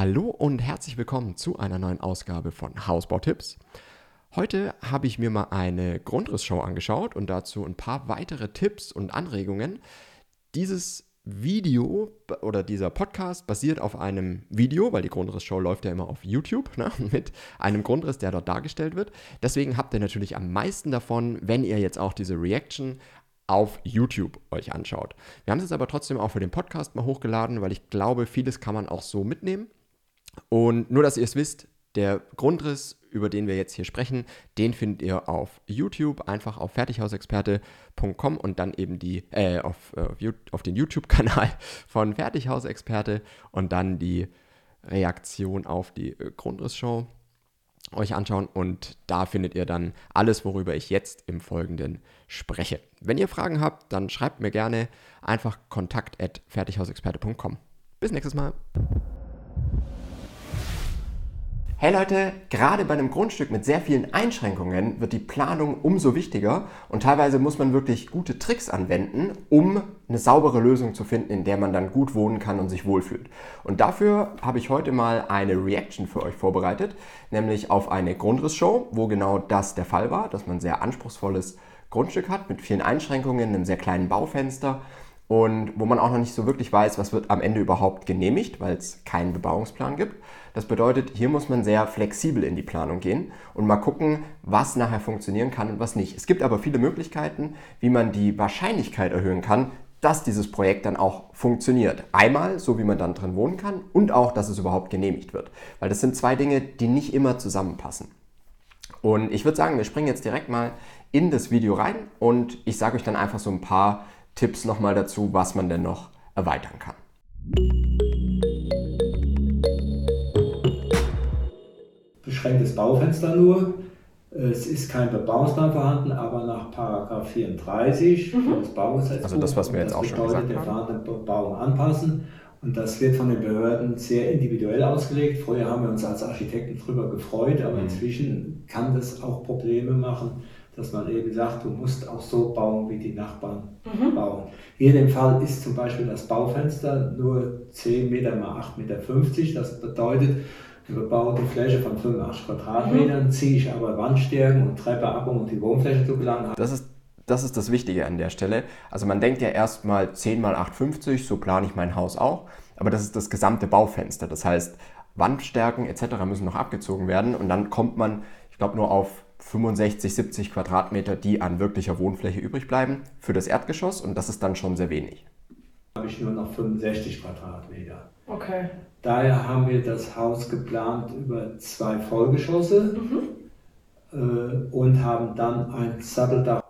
Hallo und herzlich willkommen zu einer neuen Ausgabe von Hausbautipps. Heute habe ich mir mal eine Grundrissshow angeschaut und dazu ein paar weitere Tipps und Anregungen. Dieses Video oder dieser Podcast basiert auf einem Video, weil die Grundrissshow läuft ja immer auf YouTube, ne, mit einem Grundriss, der dort dargestellt wird. Deswegen habt ihr natürlich am meisten davon, wenn ihr jetzt auch diese Reaction auf YouTube euch anschaut. Wir haben es jetzt aber trotzdem auch für den Podcast mal hochgeladen, weil ich glaube, vieles kann man auch so mitnehmen. Und nur, dass ihr es wisst, der Grundriss, über den wir jetzt hier sprechen, den findet ihr auf YouTube, einfach auf fertighausexperte.com und dann eben die, äh, auf, äh, auf den YouTube-Kanal von Fertighausexperte und dann die Reaktion auf die äh, Grundrissshow euch anschauen und da findet ihr dann alles, worüber ich jetzt im Folgenden spreche. Wenn ihr Fragen habt, dann schreibt mir gerne einfach kontakt@fertighausexperte.com. Bis nächstes Mal. Hey Leute, gerade bei einem Grundstück mit sehr vielen Einschränkungen wird die Planung umso wichtiger und teilweise muss man wirklich gute Tricks anwenden, um eine saubere Lösung zu finden, in der man dann gut wohnen kann und sich wohlfühlt. Und dafür habe ich heute mal eine Reaction für euch vorbereitet, nämlich auf eine Grundrissshow, wo genau das der Fall war, dass man ein sehr anspruchsvolles Grundstück hat mit vielen Einschränkungen, einem sehr kleinen Baufenster und wo man auch noch nicht so wirklich weiß, was wird am Ende überhaupt genehmigt, weil es keinen Bebauungsplan gibt. Das bedeutet, hier muss man sehr flexibel in die Planung gehen und mal gucken, was nachher funktionieren kann und was nicht. Es gibt aber viele Möglichkeiten, wie man die Wahrscheinlichkeit erhöhen kann, dass dieses Projekt dann auch funktioniert. Einmal, so wie man dann drin wohnen kann und auch, dass es überhaupt genehmigt wird. Weil das sind zwei Dinge, die nicht immer zusammenpassen. Und ich würde sagen, wir springen jetzt direkt mal in das Video rein und ich sage euch dann einfach so ein paar Tipps nochmal dazu, was man denn noch erweitern kann. Beschränktes Baufenster nur. Es ist kein Bebauungsplan vorhanden, aber nach Paragraph 34 mhm. des Baugesetzbuches. Also das, was wir jetzt auch schon gesagt haben. der Bebauung anpassen. Und das wird von den Behörden sehr individuell ausgelegt. Vorher haben wir uns als Architekten darüber gefreut, aber mhm. inzwischen kann das auch Probleme machen, dass man eben sagt, du musst auch so bauen, wie die Nachbarn mhm. bauen. Hier in dem Fall ist zum Beispiel das Baufenster nur 10 Meter mal 8,50 Meter. Das bedeutet, überbaute Fläche von 85 Quadratmetern, mhm. ziehe ich aber Wandstärken und Treppe ab, um die Wohnfläche zu gelangen. Das ist das ist das Wichtige an der Stelle. Also man denkt ja erstmal 10 mal 850, so plane ich mein Haus auch, aber das ist das gesamte Baufenster. Das heißt, Wandstärken etc. müssen noch abgezogen werden und dann kommt man, ich glaube, nur auf 65, 70 Quadratmeter, die an wirklicher Wohnfläche übrig bleiben für das Erdgeschoss und das ist dann schon sehr wenig. Habe ich nur noch 65 Quadratmeter. Okay. Daher haben wir das Haus geplant über zwei Vollgeschosse mhm. äh, und haben dann ein Satteldach.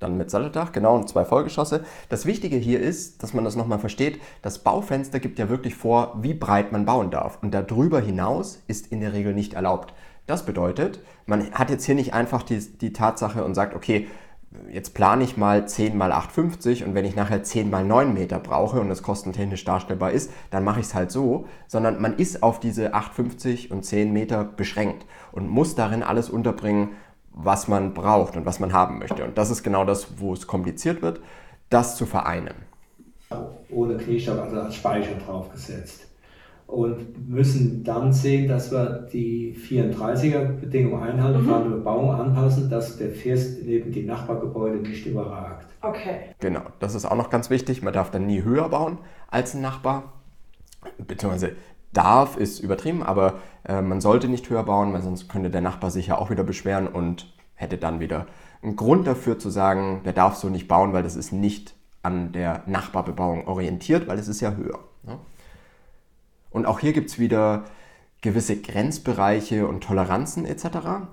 Dann mit Satteldach, genau, und zwei Vollgeschosse. Das Wichtige hier ist, dass man das nochmal versteht, das Baufenster gibt ja wirklich vor, wie breit man bauen darf. Und darüber hinaus ist in der Regel nicht erlaubt. Das bedeutet, man hat jetzt hier nicht einfach die, die Tatsache und sagt, okay, jetzt plane ich mal 10 mal 8,50 und wenn ich nachher 10 mal 9 Meter brauche und das kostentechnisch darstellbar ist, dann mache ich es halt so, sondern man ist auf diese 8,50 und 10 Meter beschränkt und muss darin alles unterbringen, was man braucht und was man haben möchte. Und das ist genau das, wo es kompliziert wird, das zu vereinen. Ohne Kniestock, also als Speicher draufgesetzt und müssen dann sehen, dass wir die 34er-Bedingungen einhalten, mhm. Bebauung anpassen, dass der First neben die Nachbargebäude nicht überragt. Okay. Genau, das ist auch noch ganz wichtig. Man darf dann nie höher bauen als ein Nachbar. Beziehungsweise darf ist übertrieben, aber äh, man sollte nicht höher bauen, weil sonst könnte der Nachbar sich ja auch wieder beschweren und hätte dann wieder einen Grund dafür zu sagen, der darf so nicht bauen, weil das ist nicht an der Nachbarbebauung orientiert, weil es ist ja höher. Ne? Und auch hier gibt es wieder gewisse Grenzbereiche und Toleranzen etc.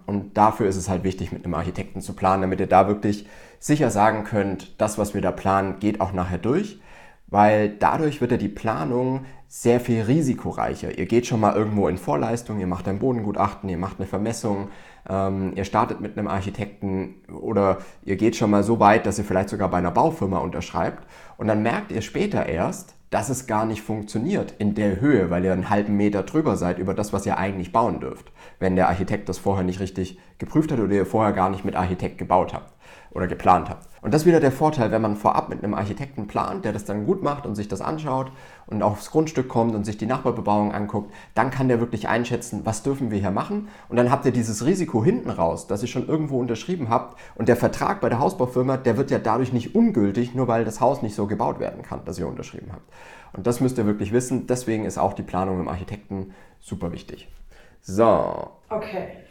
Und dafür ist es halt wichtig, mit einem Architekten zu planen, damit ihr da wirklich sicher sagen könnt, das, was wir da planen, geht auch nachher durch, weil dadurch wird ja die Planung sehr viel risikoreicher. Ihr geht schon mal irgendwo in Vorleistung, ihr macht ein Bodengutachten, ihr macht eine Vermessung, ähm, ihr startet mit einem Architekten oder ihr geht schon mal so weit, dass ihr vielleicht sogar bei einer Baufirma unterschreibt und dann merkt ihr später erst, dass es gar nicht funktioniert in der Höhe, weil ihr einen halben Meter drüber seid über das, was ihr eigentlich bauen dürft, wenn der Architekt das vorher nicht richtig geprüft hat oder ihr vorher gar nicht mit Architekt gebaut habt oder geplant habt. Und das ist wieder der Vorteil, wenn man vorab mit einem Architekten plant, der das dann gut macht und sich das anschaut und aufs Grundstück kommt und sich die Nachbarbebauung anguckt, dann kann der wirklich einschätzen, was dürfen wir hier machen. Und dann habt ihr dieses Risiko hinten raus, dass ihr schon irgendwo unterschrieben habt und der Vertrag bei der Hausbaufirma, der wird ja dadurch nicht ungültig, nur weil das Haus nicht so gebaut werden kann, dass ihr unterschrieben habt. Und das müsst ihr wirklich wissen. Deswegen ist auch die Planung im Architekten super wichtig. So. Okay.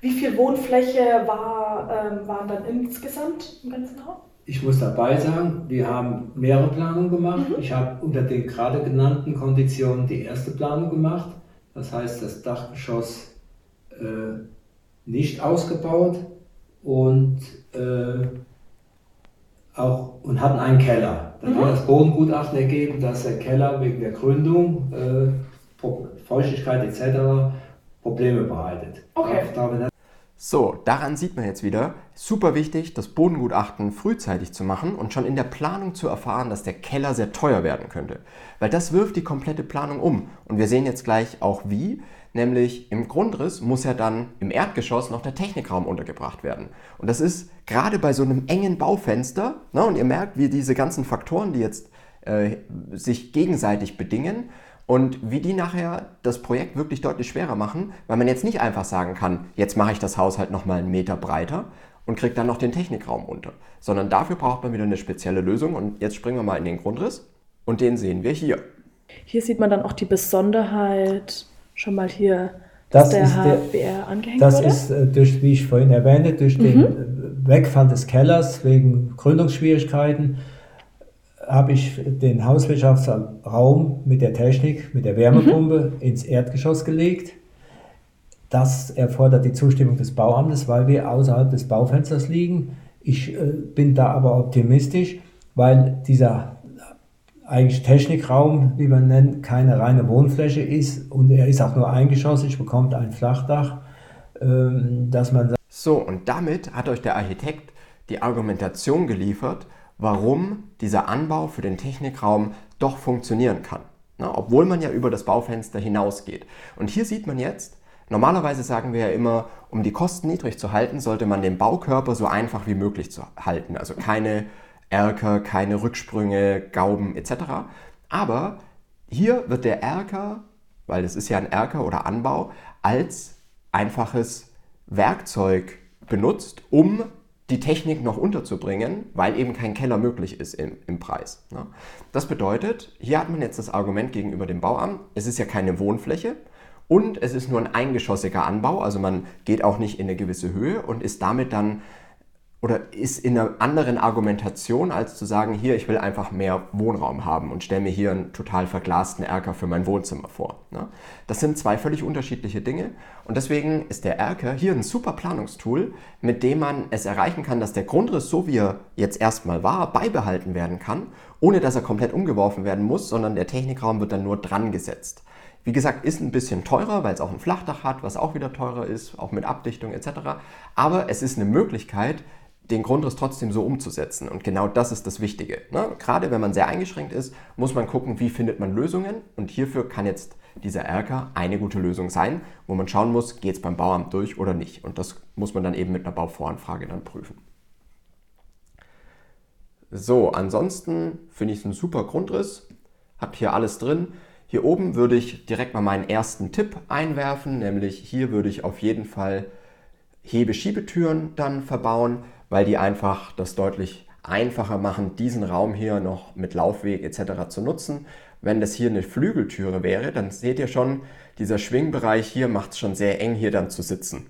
Wie viel Wohnfläche war, ähm, waren dann insgesamt im ganzen Haus? Ich muss dabei sagen, wir haben mehrere Planungen gemacht. Mhm. Ich habe unter den gerade genannten Konditionen die erste Planung gemacht. Das heißt, das Dachgeschoss äh, nicht ausgebaut und äh, auch und hatten einen Keller. Dann mhm. hat das Bodengutachten ergeben, dass der Keller wegen der Gründung, äh, Feuchtigkeit etc. Probleme bereitet. Okay. So, daran sieht man jetzt wieder, super wichtig, das Bodengutachten frühzeitig zu machen und schon in der Planung zu erfahren, dass der Keller sehr teuer werden könnte. Weil das wirft die komplette Planung um. Und wir sehen jetzt gleich auch wie, nämlich im Grundriss muss ja dann im Erdgeschoss noch der Technikraum untergebracht werden. Und das ist gerade bei so einem engen Baufenster, ne, und ihr merkt, wie diese ganzen Faktoren, die jetzt äh, sich gegenseitig bedingen, und wie die nachher das Projekt wirklich deutlich schwerer machen, weil man jetzt nicht einfach sagen kann, jetzt mache ich das Haus halt nochmal einen Meter breiter und kriege dann noch den Technikraum unter, sondern dafür braucht man wieder eine spezielle Lösung und jetzt springen wir mal in den Grundriss und den sehen wir hier. Hier sieht man dann auch die Besonderheit, schon mal hier, dass das der HBR angehängt das wurde. Das ist, äh, durch, wie ich vorhin erwähnte, durch mhm. den Wegfall des Kellers wegen Gründungsschwierigkeiten habe ich den Hauswirtschaftsraum mit der Technik, mit der Wärmepumpe mhm. ins Erdgeschoss gelegt. Das erfordert die Zustimmung des Bauamtes, weil wir außerhalb des Baufensters liegen. Ich äh, bin da aber optimistisch, weil dieser eigentlich Technikraum, wie man nennt, keine reine Wohnfläche ist und er ist auch nur eingeschossig, bekommt ein Flachdach, ähm, dass man So, und damit hat euch der Architekt die Argumentation geliefert, warum dieser Anbau für den Technikraum doch funktionieren kann. Na, obwohl man ja über das Baufenster hinausgeht. Und hier sieht man jetzt, normalerweise sagen wir ja immer, um die Kosten niedrig zu halten, sollte man den Baukörper so einfach wie möglich zu halten. Also keine Erker, keine Rücksprünge, Gauben etc. Aber hier wird der Erker, weil es ist ja ein Erker oder Anbau, als einfaches Werkzeug benutzt, um die Technik noch unterzubringen, weil eben kein Keller möglich ist im, im Preis. Ne? Das bedeutet, hier hat man jetzt das Argument gegenüber dem Bauamt, es ist ja keine Wohnfläche und es ist nur ein eingeschossiger Anbau, also man geht auch nicht in eine gewisse Höhe und ist damit dann oder ist in einer anderen Argumentation, als zu sagen, hier, ich will einfach mehr Wohnraum haben und stelle mir hier einen total verglasten Erker für mein Wohnzimmer vor. Ne? Das sind zwei völlig unterschiedliche Dinge und deswegen ist der Erker hier ein super Planungstool, mit dem man es erreichen kann, dass der Grundriss, so wie er jetzt erstmal war, beibehalten werden kann, ohne dass er komplett umgeworfen werden muss, sondern der Technikraum wird dann nur dran gesetzt. Wie gesagt, ist ein bisschen teurer, weil es auch ein Flachdach hat, was auch wieder teurer ist, auch mit Abdichtung etc. Aber es ist eine Möglichkeit, den Grundriss trotzdem so umzusetzen. Und genau das ist das Wichtige. Ne? Gerade wenn man sehr eingeschränkt ist, muss man gucken, wie findet man Lösungen. Und hierfür kann jetzt dieser Erker eine gute Lösung sein, wo man schauen muss, geht es beim Bauamt durch oder nicht. Und das muss man dann eben mit einer Bauvoranfrage dann prüfen. So, ansonsten finde ich es ein super Grundriss. Hab hier alles drin. Hier oben würde ich direkt mal meinen ersten Tipp einwerfen, nämlich hier würde ich auf jeden Fall Hebeschiebetüren dann verbauen weil die einfach das deutlich einfacher machen, diesen Raum hier noch mit Laufweg etc. zu nutzen. Wenn das hier eine Flügeltüre wäre, dann seht ihr schon, dieser Schwingbereich hier macht es schon sehr eng hier dann zu sitzen.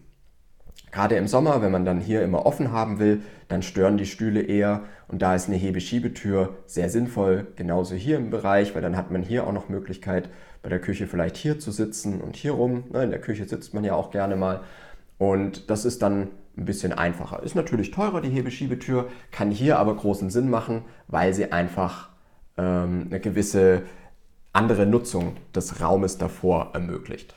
Gerade im Sommer, wenn man dann hier immer offen haben will, dann stören die Stühle eher und da ist eine Hebeschiebetür sehr sinnvoll, genauso hier im Bereich, weil dann hat man hier auch noch Möglichkeit, bei der Küche vielleicht hier zu sitzen und hier rum. Ne, in der Küche sitzt man ja auch gerne mal und das ist dann ein bisschen einfacher. Ist natürlich teurer, die Hebeschiebetür, kann hier aber großen Sinn machen, weil sie einfach ähm, eine gewisse andere Nutzung des Raumes davor ermöglicht.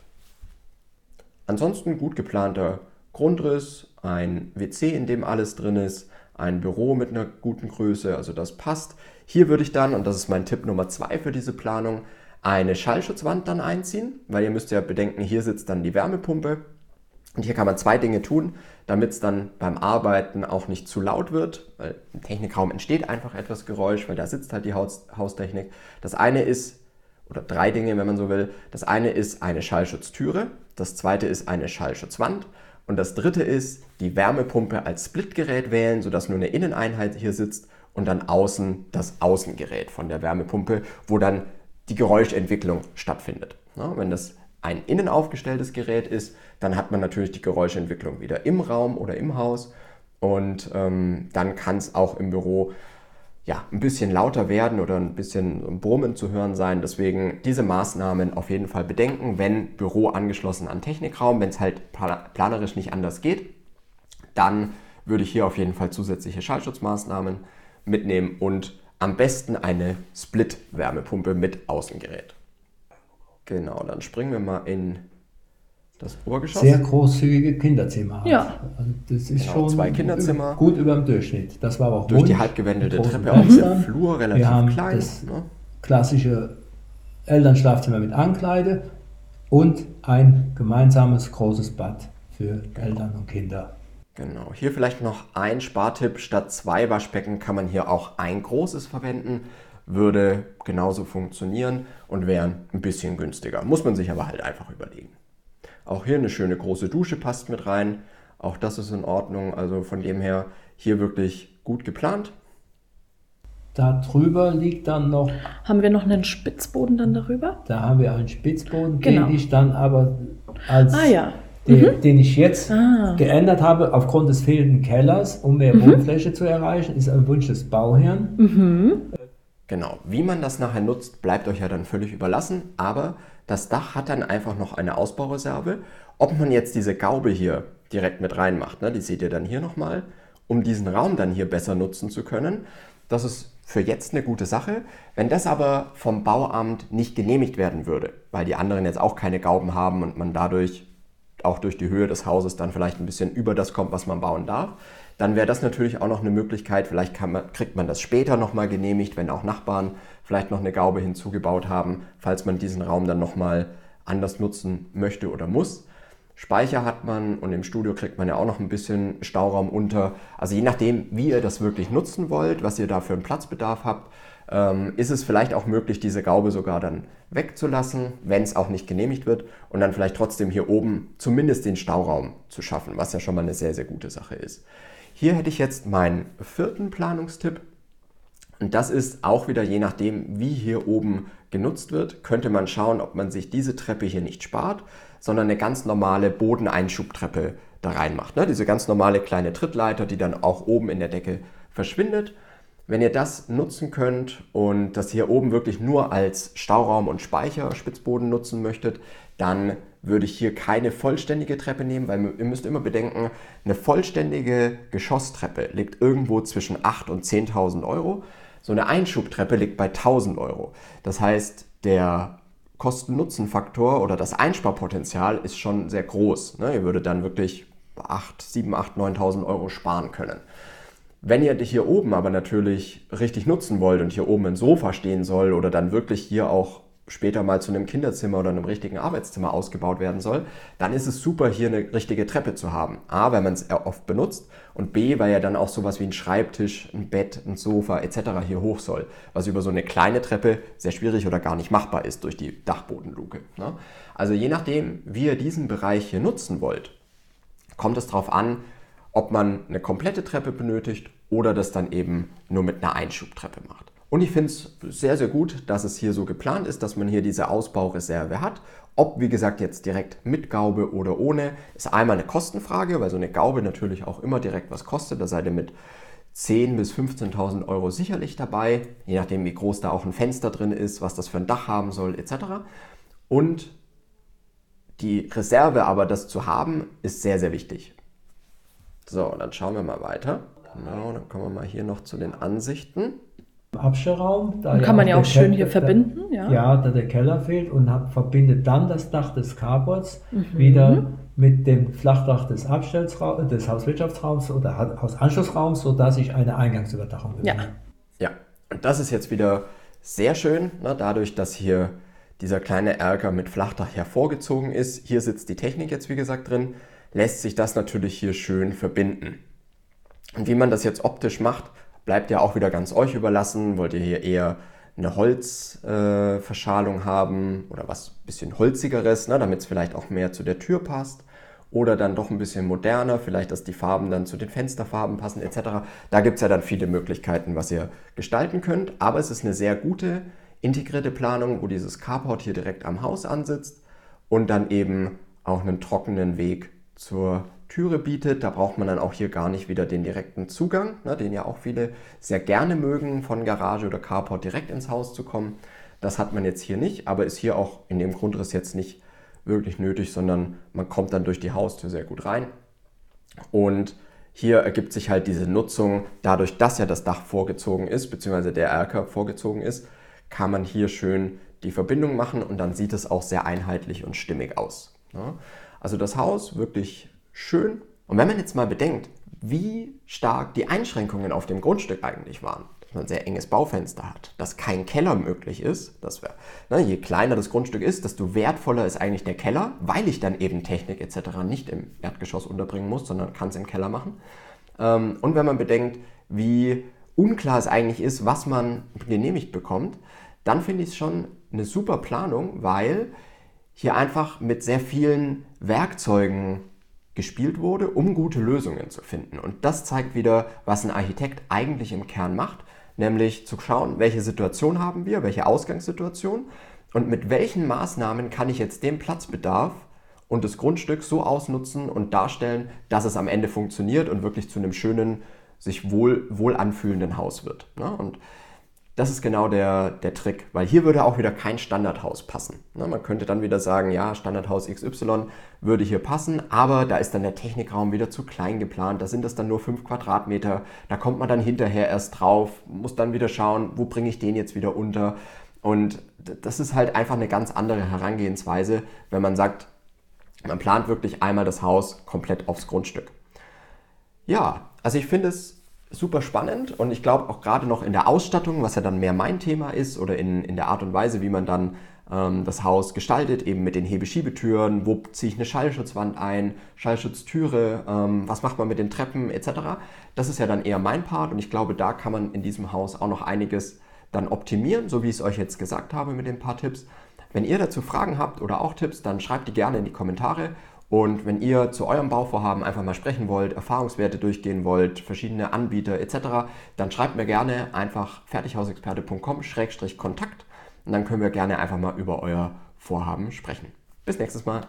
Ansonsten gut geplanter Grundriss, ein WC, in dem alles drin ist, ein Büro mit einer guten Größe, also das passt. Hier würde ich dann, und das ist mein Tipp Nummer zwei für diese Planung, eine Schallschutzwand dann einziehen, weil ihr müsst ja bedenken, hier sitzt dann die Wärmepumpe Und hier kann man zwei Dinge tun, damit es dann beim Arbeiten auch nicht zu laut wird, weil im Technikraum entsteht einfach etwas Geräusch, weil da sitzt halt die Haus Haustechnik. Das eine ist, oder drei Dinge, wenn man so will. Das eine ist eine Schallschutztüre, das zweite ist eine Schallschutzwand und das dritte ist die Wärmepumpe als Splitgerät wählen, sodass nur eine Inneneinheit hier sitzt und dann außen das Außengerät von der Wärmepumpe, wo dann die Geräuschentwicklung stattfindet. Ja, wenn das ein innen aufgestelltes Gerät ist, dann hat man natürlich die Geräuschentwicklung wieder im Raum oder im Haus und ähm, dann kann es auch im Büro ja, ein bisschen lauter werden oder ein bisschen Brummen zu hören sein. Deswegen diese Maßnahmen auf jeden Fall bedenken, wenn Büro angeschlossen an Technikraum, wenn es halt planerisch nicht anders geht, dann würde ich hier auf jeden Fall zusätzliche Schallschutzmaßnahmen mitnehmen und am besten eine Split-Wärmepumpe mit Außengerät. Genau, dann springen wir mal in das Obergeschoss. Sehr großzügige Kinderzimmer. Ja. Also das ist Genau, schon zwei Kinderzimmer. gut über dem Durchschnitt. Das war auch Durch die Wunsch. halbgewendelte Mit großen Treppe auch der. Flur relativ Wir haben klein. das Ne? klassische Elternschlafzimmer mit Ankleide und ein gemeinsames großes Bad für Eltern und Kinder. Genau, hier vielleicht noch ein Spartipp. Statt zwei Waschbecken kann man hier auch ein großes verwenden. Würde genauso funktionieren und wäre ein bisschen günstiger. Muss man sich aber halt einfach überlegen. Auch hier eine schöne große Dusche passt mit rein. Auch das ist in Ordnung. Also von dem her hier wirklich gut geplant. Da drüber liegt dann noch, Haben wir noch einen Spitzboden dann darüber? da haben wir einen Spitzboden, Genau. den ich dann aber als Ah ja. den, den ich jetzt Ah. geändert habe aufgrund des fehlenden Kellers, um mehr Mhm. Wohnfläche zu erreichen, ist ein Wunsch des Bauherrn. Genau, wie man das nachher nutzt, bleibt euch ja dann völlig überlassen. Aber das Dach hat dann einfach noch eine Ausbaureserve. Ob man jetzt diese Gaube hier direkt mit reinmacht, ne, die seht ihr dann hier nochmal, um diesen Raum dann hier besser nutzen zu können, das ist für jetzt eine gute Sache. Wenn das aber vom Bauamt nicht genehmigt werden würde, weil die anderen jetzt auch keine Gauben haben und man dadurch auch durch die Höhe des Hauses dann vielleicht ein bisschen über das kommt, was man bauen darf, dann wäre das natürlich auch noch eine Möglichkeit. Vielleicht man, kriegt man das später nochmal genehmigt, wenn auch Nachbarn vielleicht noch eine Gaube hinzugebaut haben, falls man diesen Raum dann nochmal anders nutzen möchte oder muss. Speicher hat man und im Studio kriegt man ja auch noch ein bisschen Stauraum unter. Also je nachdem, wie ihr das wirklich nutzen wollt, was ihr da für einen Platzbedarf habt, ähm, ist es vielleicht auch möglich, diese Gaube sogar dann wegzulassen, wenn es auch nicht genehmigt wird und dann vielleicht trotzdem hier oben zumindest den Stauraum zu schaffen, was ja schon mal eine sehr, sehr gute Sache ist. Hier hätte ich jetzt meinen vierten Planungstipp. Und das ist auch wieder je nachdem, wie hier oben genutzt wird, könnte man schauen, ob man sich diese Treppe hier nicht spart, sondern eine ganz normale Bodeneinschubtreppe da reinmacht. Ne? Diese ganz normale kleine Trittleiter, die dann auch oben in der Decke verschwindet. Wenn ihr das nutzen könnt und das hier oben wirklich nur als Stauraum und Speicher Spitzboden nutzen möchtet, dann würde ich hier keine vollständige Treppe nehmen, weil ihr müsst immer bedenken, eine vollständige Geschosstreppe liegt irgendwo zwischen 8.000 und 10.000 Euro. So eine Einschubtreppe liegt bei 1.000 Euro. Das heißt, der Kosten-Nutzen-Faktor oder das Einsparpotenzial ist schon sehr groß. Ne? Ihr würdet dann wirklich 8, 7, 8, 9.000 Euro sparen können. Wenn ihr hier oben aber natürlich richtig nutzen wollt und hier oben ein Sofa stehen soll oder dann wirklich hier auch später mal zu einem Kinderzimmer oder einem richtigen Arbeitszimmer ausgebaut werden soll, dann ist es super, hier eine richtige Treppe zu haben. A, weil man es oft benutzt und B, weil ja dann auch sowas wie ein Schreibtisch, ein Bett, ein Sofa etc. hier hoch soll, was über so eine kleine Treppe sehr schwierig oder gar nicht machbar ist durch die Dachbodenluke. Ne? Also je nachdem, wie ihr diesen Bereich hier nutzen wollt, kommt es darauf an, ob man eine komplette Treppe benötigt oder das dann eben nur mit einer Einschubtreppe macht. Und ich finde es sehr, sehr gut, dass es hier so geplant ist, dass man hier diese Ausbaureserve hat. Ob, wie gesagt, jetzt direkt mit Gaube oder ohne, ist einmal eine Kostenfrage, weil so eine Gaube natürlich auch immer direkt was kostet. Da seid ihr mit 10.000 bis 15.000 Euro sicherlich dabei, je nachdem, wie groß da auch ein Fenster drin ist, was das für ein Dach haben soll, etc. Und die Reserve aber, das zu haben, ist sehr, sehr wichtig. So, dann schauen wir mal weiter. Genau, dann kommen wir mal hier noch zu den Ansichten. Abstellraum. Da Und kann man ja auch schön Ke- hier verbinden, ja. Ja, da der Keller fehlt und hab, verbindet dann das Dach des Carports Mhm. wieder mit dem Flachdach des Abstellraums, des Hauswirtschaftsraums oder Ha- Hausanschlussraums, sodass ich eine Eingangsüberdachung Ja. gewinne. Ja, und das ist jetzt wieder sehr schön, ne, dadurch, dass hier dieser kleine Erker mit Flachdach hervorgezogen ist. Hier sitzt die Technik jetzt, wie gesagt, drin. lässt sich das natürlich hier schön verbinden. Und wie man das jetzt optisch macht, bleibt ja auch wieder ganz euch überlassen. Wollt ihr hier eher eine Holzverschalung äh, haben oder was bisschen holzigeres, ne, damit es vielleicht auch mehr zu der Tür passt oder dann doch ein bisschen moderner, vielleicht dass die Farben dann zu den Fensterfarben passen etc. Da gibt es ja dann viele Möglichkeiten, was ihr gestalten könnt, aber es ist eine sehr gute integrierte Planung, wo dieses Carport hier direkt am Haus ansitzt und dann eben auch einen trockenen Weg zur Türe bietet. Da braucht man dann auch hier gar nicht wieder den direkten Zugang, ne, den ja auch viele sehr gerne mögen, von Garage oder Carport direkt ins Haus zu kommen. Das hat man jetzt hier nicht, aber ist hier auch in dem Grundriss jetzt nicht wirklich nötig, sondern man kommt dann durch die Haustür sehr gut rein. Und hier ergibt sich halt diese Nutzung, dadurch, dass ja das Dach vorgezogen ist, beziehungsweise der Erker vorgezogen ist, kann man hier schön die Verbindung machen und dann sieht es auch sehr einheitlich und stimmig aus. Also das Haus wirklich schön. Und wenn man jetzt mal bedenkt, wie stark die Einschränkungen auf dem Grundstück eigentlich waren, dass man ein sehr enges Baufenster hat, dass kein Keller möglich ist, dass wir, ne, je kleiner das Grundstück ist, desto wertvoller ist eigentlich der Keller, weil ich dann eben Technik etc. nicht im Erdgeschoss unterbringen muss, sondern kann es im Keller machen. Ähm, und wenn man bedenkt, wie unklar es eigentlich ist, was man genehmigt bekommt, dann finde ich es schon eine super Planung, weil hier einfach mit sehr vielen Werkzeugen gespielt wurde, um gute Lösungen zu finden. Und das zeigt wieder, was ein Architekt eigentlich im Kern macht, nämlich zu schauen, welche Situation haben wir, welche Ausgangssituation und mit welchen Maßnahmen kann ich jetzt den Platzbedarf und das Grundstück so ausnutzen und darstellen, dass es am Ende funktioniert und wirklich zu einem schönen, sich wohl, wohl anfühlenden Haus wird. Ne? Und das ist genau der, der Trick, weil hier würde auch wieder kein Standardhaus passen. Ne, man könnte dann wieder sagen, ja, Standardhaus XY würde hier passen, aber da ist dann der Technikraum wieder zu klein geplant, da sind das dann nur 5 Quadratmeter, da kommt man dann hinterher erst drauf, muss dann wieder schauen, wo bringe ich den jetzt wieder unter. Und das ist halt einfach eine ganz andere Herangehensweise, wenn man sagt, man plant wirklich einmal das Haus komplett aufs Grundstück. Ja, also ich finde es super spannend und ich glaube auch gerade noch in der Ausstattung, was ja dann mehr mein Thema ist, oder in, in der Art und Weise, wie man dann ähm, das Haus gestaltet, eben mit den Hebeschiebetüren, wo ziehe ich eine Schallschutzwand ein, Schallschutztüre, ähm, was macht man mit den Treppen etc. Das ist ja dann eher mein Part und ich glaube, da kann man in diesem Haus auch noch einiges dann optimieren, so wie ich es euch jetzt gesagt habe mit den paar Tipps. Wenn ihr dazu Fragen habt oder auch Tipps, dann schreibt die gerne in die Kommentare und wenn ihr zu eurem Bauvorhaben einfach mal sprechen wollt, Erfahrungswerte durchgehen wollt, verschiedene Anbieter etc., dann schreibt mir gerne einfach fertighausexperte.com-kontakt und dann können wir gerne einfach mal über euer Vorhaben sprechen. Bis nächstes Mal.